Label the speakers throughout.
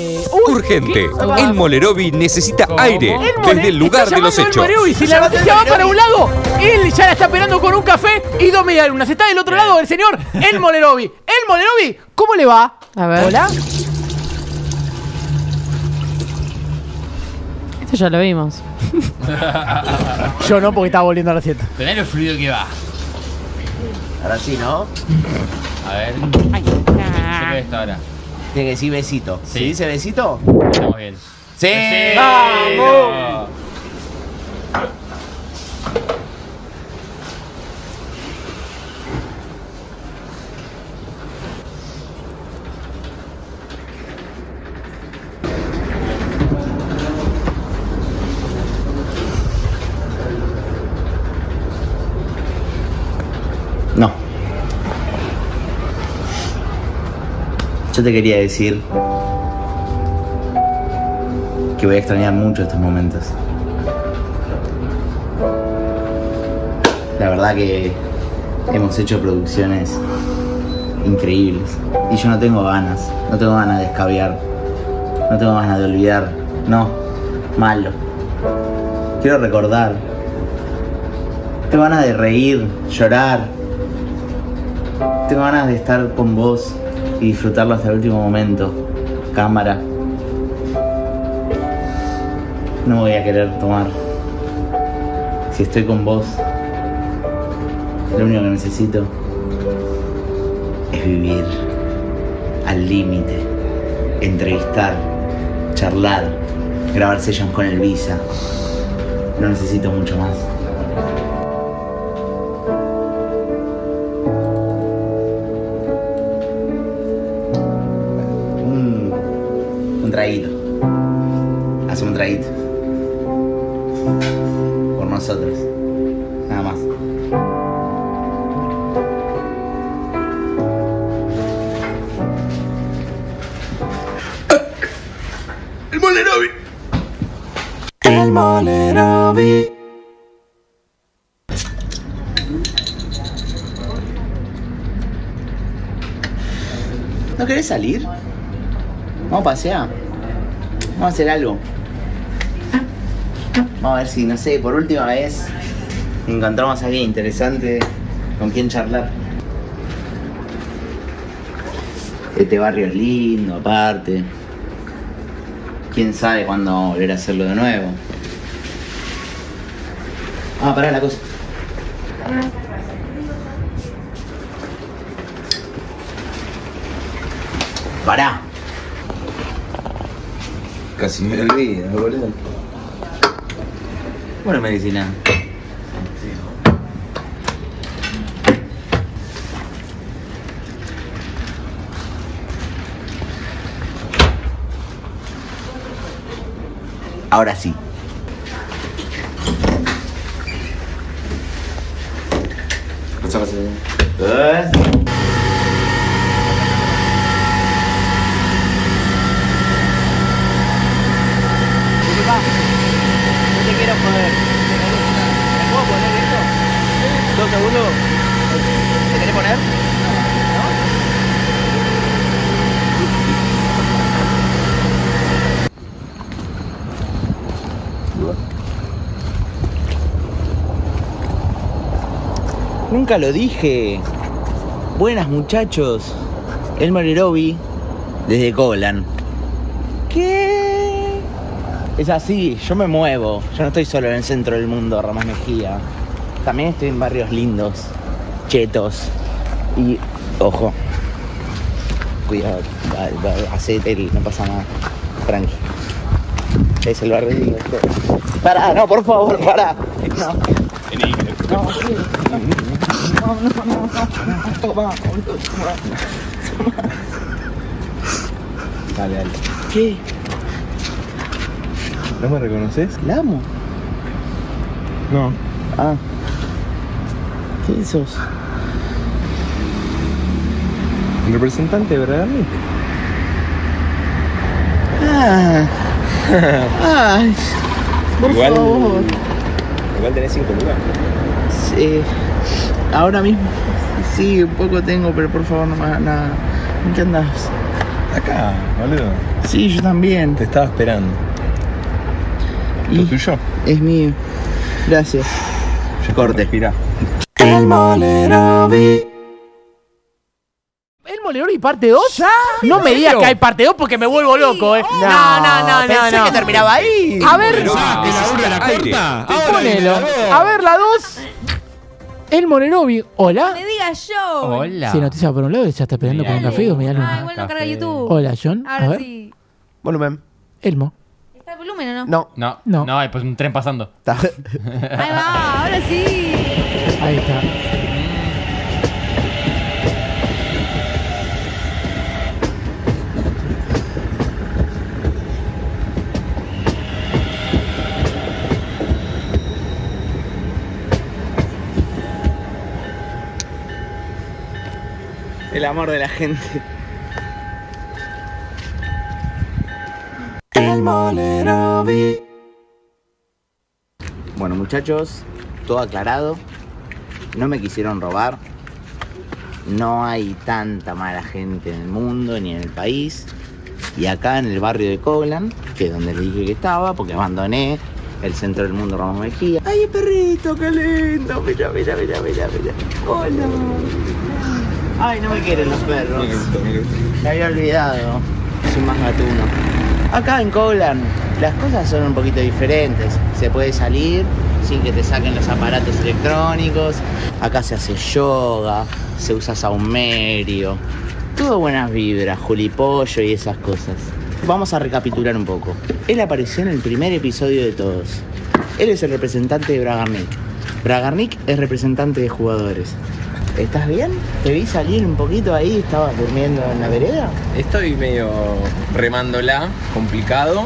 Speaker 1: Eh, uy,
Speaker 2: Urgente.
Speaker 1: ¿qué?
Speaker 2: El Molerovi necesita
Speaker 3: ¿Cómo?
Speaker 2: aire
Speaker 1: El
Speaker 2: desde el lugar
Speaker 1: está
Speaker 2: de los
Speaker 1: llamando
Speaker 2: hechos.
Speaker 1: Si la noticia va para un lado, él ya la está esperando con un café y dos medialunas. Está del otro lado el señor El Molerovi. El Molerovi, ¿cómo le va?
Speaker 4: A ver.
Speaker 1: Hola.
Speaker 4: Esto ya lo vimos.
Speaker 1: Yo no, porque estaba volviendo a la siesta.
Speaker 3: Tenés lo fluido que va.
Speaker 5: Ahora sí, ¿no?
Speaker 3: A ver. Yo creo que está ahora.
Speaker 5: Tiene que decir besito.
Speaker 3: Sí.
Speaker 5: ¿Se dice besito?
Speaker 3: Estamos bien.
Speaker 5: ¡Sí!
Speaker 1: ¡Vamos!
Speaker 5: Yo te quería decir que voy a extrañar mucho estos momentos. La verdad que hemos hecho producciones increíbles y yo no tengo ganas, no tengo ganas de escabiar, no tengo ganas de olvidar, no, malo. Quiero recordar, tengo ganas de reír, llorar, tengo ganas de estar con vos y disfrutarlo hasta el último momento. Cámara. No voy a querer tomar. Si estoy con vos, lo único que necesito es vivir al límite, entrevistar, charlar, grabar sessions con el Visa. No necesito mucho más. Hace un traguito. Por nosotros. Nada más. El Molerovi. El Molerovi. ¿No querés salir? Vamos a pasear. Vamos a hacer algo. Vamos a ver si, no sé, por última vez encontramos a alguien interesante con quien charlar. Este barrio es lindo, aparte. Quién sabe cuándo volver a hacerlo de nuevo. Ah, pará la cosa. Pará.
Speaker 6: Casi me olvido, boludo.
Speaker 5: Bueno, medicina. Ahora sí.
Speaker 6: Pasa, pasa.
Speaker 5: Eh.
Speaker 1: Disculpa, no te quiero joder. ¿Me puedo poner esto? ¿Dos segundos? ¿Te querés poner? ¿No?
Speaker 5: Nunca lo dije. Buenas muchachos. El Molerovi desde Colan. ¿Qué? Es así, yo me muevo. Yo no estoy solo en el centro del mundo, Ramas Mejía. También estoy en barrios lindos, chetos. Y, ojo, cuidado, hacete el, no pasa nada. Tranqui. Es el barrio lindo. este. Pará, no, por favor, pará. No. No. No, no, no.
Speaker 6: Dale, dale.
Speaker 5: ¿Qué?
Speaker 6: ¿No me reconoces?
Speaker 5: ¿La amo?
Speaker 6: No.
Speaker 5: Ah. ¿Qué sos?
Speaker 6: Representante de Bragarnik.
Speaker 5: Ah. Ay. Por
Speaker 6: Igual-
Speaker 5: favor.
Speaker 6: Igual tenés cinco lugares.
Speaker 5: Sí. Ahora mismo. Sí, un poco tengo, pero por favor no me hagas nada. ¿En qué andas?
Speaker 6: Acá, boludo.
Speaker 5: Sí, yo también.
Speaker 6: Te estaba esperando. ¿Lo tuyo?
Speaker 5: es mío. Gracias. Corte.
Speaker 6: Respira.
Speaker 4: El Molerón y parte 2. No me digas que hay parte 2 porque me vuelvo loco, eh. No, no, no, no.
Speaker 5: Pensé
Speaker 4: no.
Speaker 5: que terminaba ahí.
Speaker 4: A ver,
Speaker 2: Molerovi
Speaker 4: ponelo. A ver la 2. El Molerovi. Hola.
Speaker 7: Me diga yo.
Speaker 3: Hola.
Speaker 4: Sí, noticia por un lado, ya está esperando por un café y dos medialunas.
Speaker 7: Ah, igual no carga. YouTube.
Speaker 4: Hola, John. A
Speaker 7: Ahora
Speaker 4: ver.
Speaker 7: sí.
Speaker 1: Volumen.
Speaker 4: Elmo.
Speaker 7: ¿Está el volumen o no?
Speaker 1: No.
Speaker 3: No,
Speaker 4: No.
Speaker 3: no, hay pues un tren pasando.
Speaker 1: Está.
Speaker 7: Ahí va, ahora sí.
Speaker 4: Ahí está.
Speaker 5: El amor de la gente. Bueno, muchachos, todo aclarado. No me quisieron robar. No hay tanta mala gente en el mundo ni en el país. Y acá en el barrio de Coglan, que es donde le dije que estaba, porque abandoné el centro del mundo Ramos Mejía. ¡Ay, perrito, qué lindo! Mira, mira, mira, mira, mira. Hola. Ay, no me quieren los perros. Me había olvidado. Soy más gatuno. Acá en Coglan las cosas son un poquito diferentes. Se puede salir sin que te saquen los aparatos electrónicos. Acá se hace yoga, se usa saumerio. Todo buenas vibras, julipollo y esas cosas. Vamos a recapitular un poco. Él apareció en el primer episodio de todos. Él es el representante de Bragarnik. Bragarnik es representante de jugadores. ¿Estás bien? Te vi salir un poquito ahí, estabas durmiendo en la vereda.
Speaker 6: Estoy medio remándola, complicado,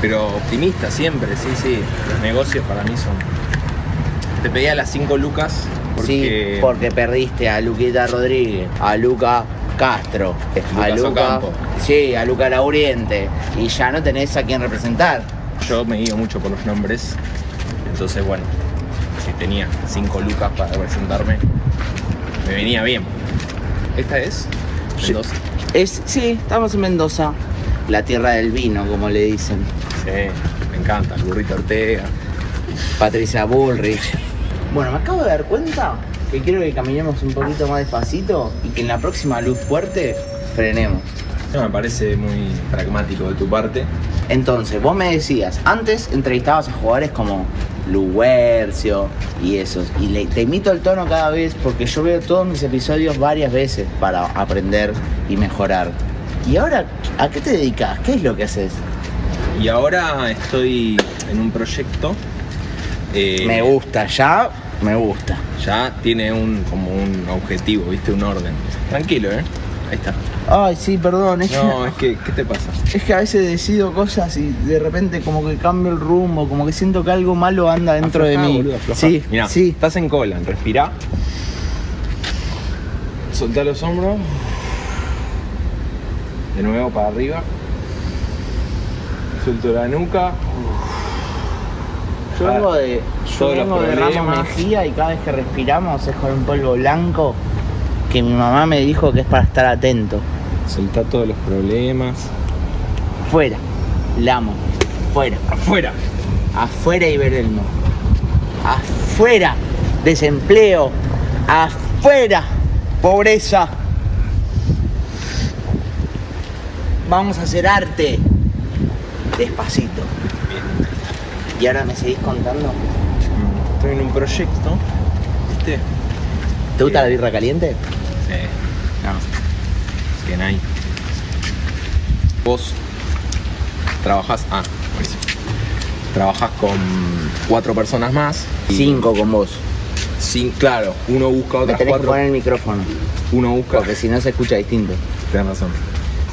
Speaker 6: pero optimista siempre, sí, sí. Los negocios para mí son. Te pedía las 5 lucas porque.
Speaker 5: Sí, porque perdiste a Luquita Rodríguez, a Luca Castro, a Luca.
Speaker 6: Ocampo.
Speaker 5: Sí, a Luca Lauriente. Y ya no tenés a quien representar.
Speaker 6: Yo me guío mucho por los nombres. Entonces, bueno, si tenía 5 lucas para representarme, me venía bien. ¿Esta es? Mendoza.
Speaker 5: Es, sí, estamos en Mendoza, la tierra del vino, como le dicen.
Speaker 6: Sí, me encanta. El burrito Ortega.
Speaker 5: Patricia Bullrich. Bueno, me acabo de dar cuenta que quiero que caminemos un poquito más despacito y que en la próxima luz fuerte frenemos.
Speaker 6: No, me parece muy pragmático de tu parte.
Speaker 5: Entonces, vos me decías, antes entrevistabas a jugadores como Luercio y esos, y le, te imito el tono cada vez porque yo veo todos mis episodios varias veces para aprender y mejorar. Y ahora, ¿a qué te dedicas? ¿Qué es lo que haces?
Speaker 6: Y ahora estoy en un proyecto. eh,
Speaker 5: Me gusta, ya me gusta.
Speaker 6: Ya tiene un como un objetivo, viste, un orden. Tranquilo, ¿eh? Ahí está.
Speaker 5: Ay, sí, perdón, es,
Speaker 6: No, es que, ¿qué te pasa?
Speaker 5: es que a veces decido cosas y de repente como que cambio el rumbo, como que siento que algo malo anda dentro de mí.
Speaker 6: boludo,
Speaker 5: sí,
Speaker 6: Mirá,
Speaker 5: sí.
Speaker 6: estás en Colan, respirá. Soltá los hombros. De nuevo para arriba. Suelto la nuca.
Speaker 5: Yo vengo de, yo vengo de Ramos. Mejía y cada vez que respiramos es con un polvo blanco que mi mamá me dijo que es para estar atento.
Speaker 6: Soltá todos los problemas.
Speaker 5: Fuera, Lamo, fuera,
Speaker 6: Afuera.
Speaker 5: afuera Iberelmo, afuera, desempleo, afuera, pobreza. Vamos a hacer arte, despacito.
Speaker 6: Bien.
Speaker 5: Y ahora me seguís contando.
Speaker 6: Estoy en un proyecto. ¿Viste?
Speaker 5: ¿Te gusta la birra caliente?
Speaker 6: Sí. No. Bien ahí. Vos trabajás. Ah, buenísimo. Trabajás con cuatro personas más. y-
Speaker 5: Cinco con vos.
Speaker 6: Sin, claro, uno busca
Speaker 5: Me
Speaker 6: otras
Speaker 5: tenés que
Speaker 6: cuatro.
Speaker 5: poner el micrófono,
Speaker 6: Uno busca.
Speaker 5: porque si no se escucha distinto.
Speaker 6: Tenés razón.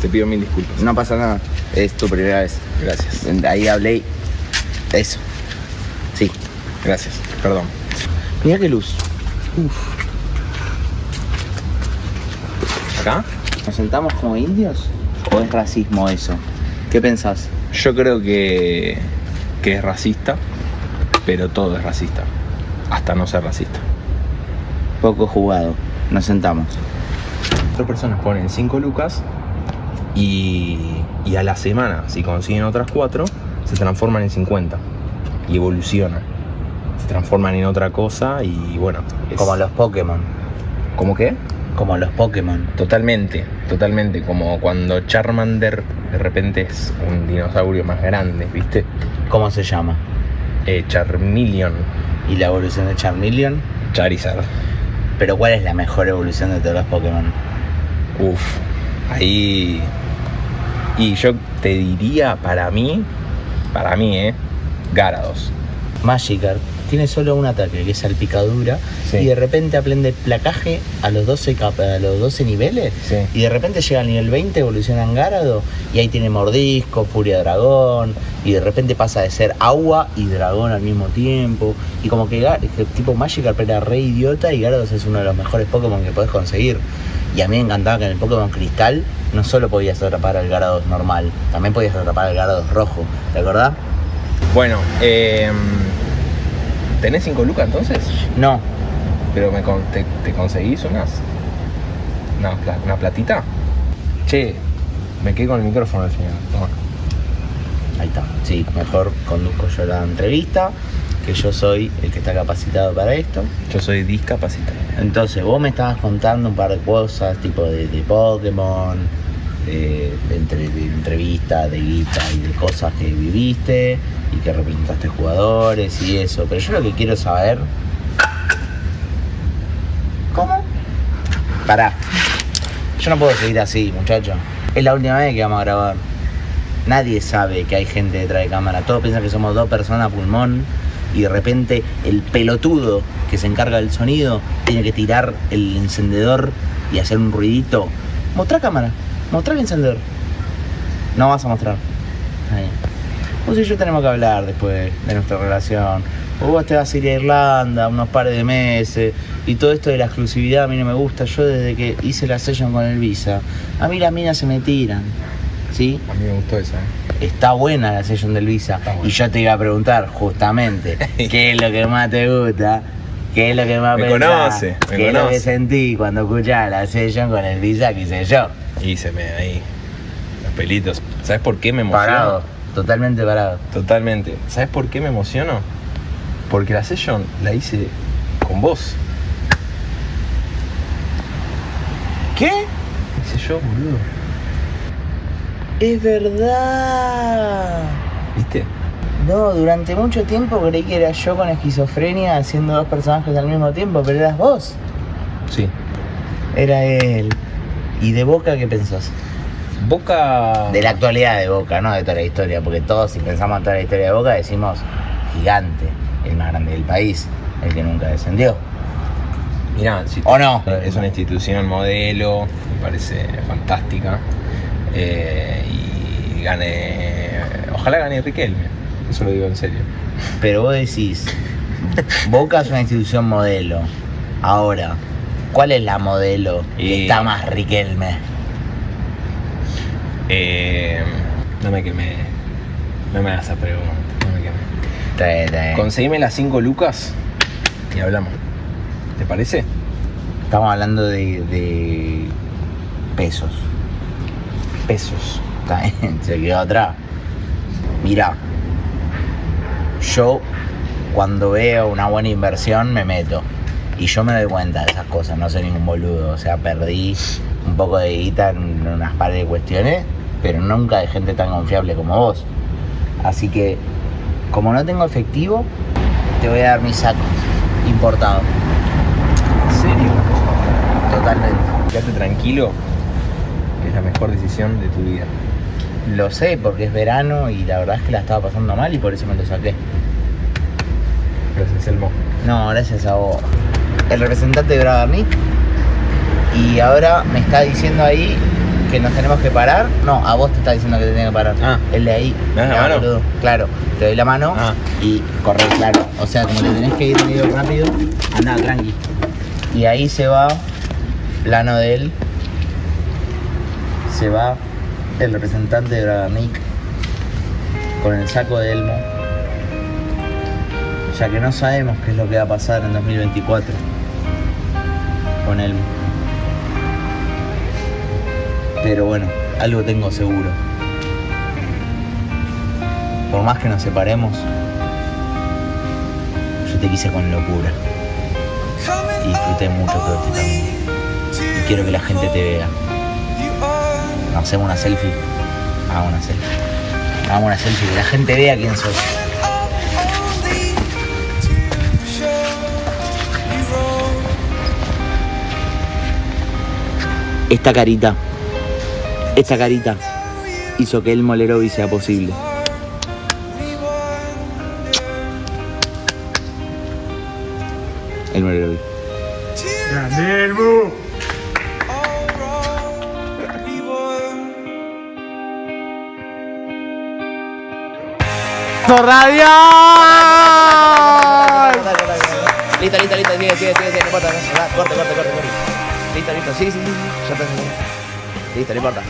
Speaker 6: Te pido mil disculpas.
Speaker 5: No pasa nada, es tu primera vez.
Speaker 6: Gracias.
Speaker 5: Ahí hablé eso. Sí.
Speaker 6: Gracias. Perdón.
Speaker 5: Mira qué luz.
Speaker 6: ¿Acá?
Speaker 5: ¿Nos sentamos como indios? ¿O es racismo eso? ¿Qué pensás?
Speaker 6: Yo creo que, que es racista, pero todo es racista. Hasta no ser racista.
Speaker 5: Poco jugado. Nos sentamos.
Speaker 6: Dos personas ponen 5 lucas Y, y a la semana, si consiguen otras cuatro, se transforman en 50 y evolucionan. Se transforman en otra cosa y bueno. es-
Speaker 5: Como los Pokémon.
Speaker 6: ¿Cómo qué?
Speaker 5: Como los Pokémon.
Speaker 6: Totalmente, totalmente. Como cuando Charmander de repente es un dinosaurio más grande, ¿viste?
Speaker 5: ¿Cómo se llama?
Speaker 6: Eh, Charmeleon,
Speaker 5: Y la evolución de Charmeleon.
Speaker 6: Charizard.
Speaker 5: Pero ¿cuál es la mejor evolución de todos los Pokémon?
Speaker 6: Uf, ahí. Y yo te diría, para mí, para mí, ¿eh? Garados.
Speaker 5: Magikarp tiene solo un ataque, que es salpicadura,
Speaker 6: Sí.
Speaker 5: y de repente aprende placaje a los 12, cap- a los 12 niveles,
Speaker 6: Sí.
Speaker 5: y de repente llega al nivel 20, evoluciona en Garado, y ahí tiene mordisco, furia dragón, y de repente pasa de ser agua y dragón al mismo tiempo, y como que, que tipo Magikarp era re idiota, y Garados es uno de los mejores Pokémon que podés conseguir. Y a mí me encantaba que en el Pokémon Cristal no solo podías atrapar al Garados normal, también podías atrapar al Garados rojo, ¿te acordás?
Speaker 6: Bueno, eh, ¿tenés 5 lucas entonces?
Speaker 5: No,
Speaker 6: Pero me con- te, te conseguís unas. Una, una platita. Che, me quedé con el micrófono al final. Toma.
Speaker 5: Ahí está. Sí, mejor conduzco yo la entrevista, que yo soy el que está capacitado para esto.
Speaker 6: Yo soy discapacitado.
Speaker 5: Entonces, vos me estabas contando un par de cosas, tipo de, de Pokémon, entre- de entrevistas, de guita y de cosas que viviste y que representaste jugadores y eso. Pero yo lo que quiero saber. ¿Cómo? Pará. Yo no puedo seguir así, muchacho. Es la última vez que vamos a grabar. Nadie sabe que hay gente detrás de cámara. Todos piensan que somos dos personas pulmón y de repente el pelotudo que se encarga del sonido tiene que tirar el encendedor y hacer un ruidito. Mostrá cámara, mostrá el encendedor. No vas a mostrar. Ahí. Vos y yo tenemos que hablar después de nuestra relación. O vos te vas a ir a Irlanda unos pares de meses y todo esto de la exclusividad a mí no me gusta. Yo desde que hice la session con el Visa, a mí las minas se me tiran. ¿Sí?
Speaker 6: A mí me gustó esa. ¿eh?
Speaker 5: Está buena la session del Visa. Y yo te iba a preguntar justamente, ¿qué es lo que más te gusta? ¿Qué es lo que más
Speaker 6: Me
Speaker 5: pensás?
Speaker 6: conoce, me
Speaker 5: ¿Qué es lo que
Speaker 6: conoce.
Speaker 5: sentí cuando escuchaba la session con el Visa que hice yo?
Speaker 6: Y se me ahí. Los pelitos. ¿Sabes por qué me emociono?
Speaker 5: Parado, totalmente parado.
Speaker 6: Totalmente. ¿Sabes por qué me emociono? Porque la session la hice con vos.
Speaker 5: ¿Qué?
Speaker 6: Hice yo, boludo.
Speaker 5: Es verdad.
Speaker 6: ¿Viste?
Speaker 5: No, durante mucho tiempo creí que era yo con esquizofrenia haciendo dos personajes al mismo tiempo, pero eras vos.
Speaker 6: Sí.
Speaker 5: Era él. ¿Y de Boca qué pensás?
Speaker 6: Boca.
Speaker 5: De la actualidad de Boca, no de toda la historia, porque todos si pensamos en toda la historia de Boca decimos gigante, el más grande del país, el que nunca descendió.
Speaker 6: Mirá, si
Speaker 5: ¿O no?
Speaker 6: Es una institución modelo, me parece fantástica. Eh, y gane. Ojalá gane Riquelme. Eso lo digo en serio.
Speaker 5: Pero vos decís, Boca es una institución modelo. Ahora, ¿cuál es la modelo que está más Riquelme?
Speaker 6: Eh, no me quemé. No me hagas esa pregunta. No me quemé.
Speaker 5: Está bien, está bien.
Speaker 6: Conseguime las 5 lucas y hablamos. ¿Te parece?
Speaker 5: Estamos hablando de, de pesos.
Speaker 6: Pesos.
Speaker 5: Está bien, se quedó atrás. Mira, yo cuando veo una buena inversión me meto. Y yo me doy cuenta de esas cosas, no soy ningún boludo. O sea, perdí un poco de guita en unas par de cuestiones, pero nunca de gente tan confiable como vos. Así que, como no tengo efectivo, te voy a dar mis sacos importados.
Speaker 6: ¿En serio?
Speaker 5: Totalmente.
Speaker 6: Quédate tranquilo, que es la mejor decisión de tu vida.
Speaker 5: Lo sé porque es verano y la verdad es que la estaba pasando mal y por eso me lo saqué.
Speaker 6: Gracias, Elmo.
Speaker 5: No, gracias a vos. El representante de Bragarnik. Y ahora me está diciendo ahí que nos tenemos que parar. No, a vos te está diciendo que te tenés que parar.
Speaker 6: Ah.
Speaker 5: El de ahí.
Speaker 6: ¿Me das la mano?
Speaker 5: boludo. Claro, te doy la mano
Speaker 6: Ah.
Speaker 5: y corre, claro. O sea, como te tenés que ir medio rápido, anda, tranqui. Y ahí se va, plano de él. Se va el representante de Bragarnik con el saco de Elmo ya que no sabemos qué es lo que va a pasar en 2024 con él. Pero bueno, algo tengo seguro. Por más que nos separemos, yo te quise con locura. Y disfruté mucho todo este camino. Y quiero que la gente te vea. Hacemos una selfie. Hagamos una selfie. Hagamos una selfie, que la gente vea quién sos. Esta carita, esta carita hizo que el Molerovi sea posible. El Molerovi.
Speaker 4: ¡Radial!
Speaker 1: Listo, listo, listo, sigue, sigue, sigue, sigue, no importa, corte, corte, corte, corte. Listo, listo, sí, sí, sí, ya está. Listo, no importa.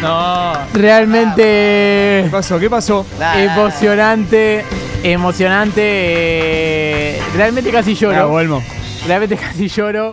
Speaker 4: No, realmente
Speaker 2: ¿Qué pasó? ¿Qué pasó?
Speaker 4: Emocionante, emocionante. eh, realmente casi lloro.
Speaker 2: Olmo.
Speaker 4: Realmente casi lloro.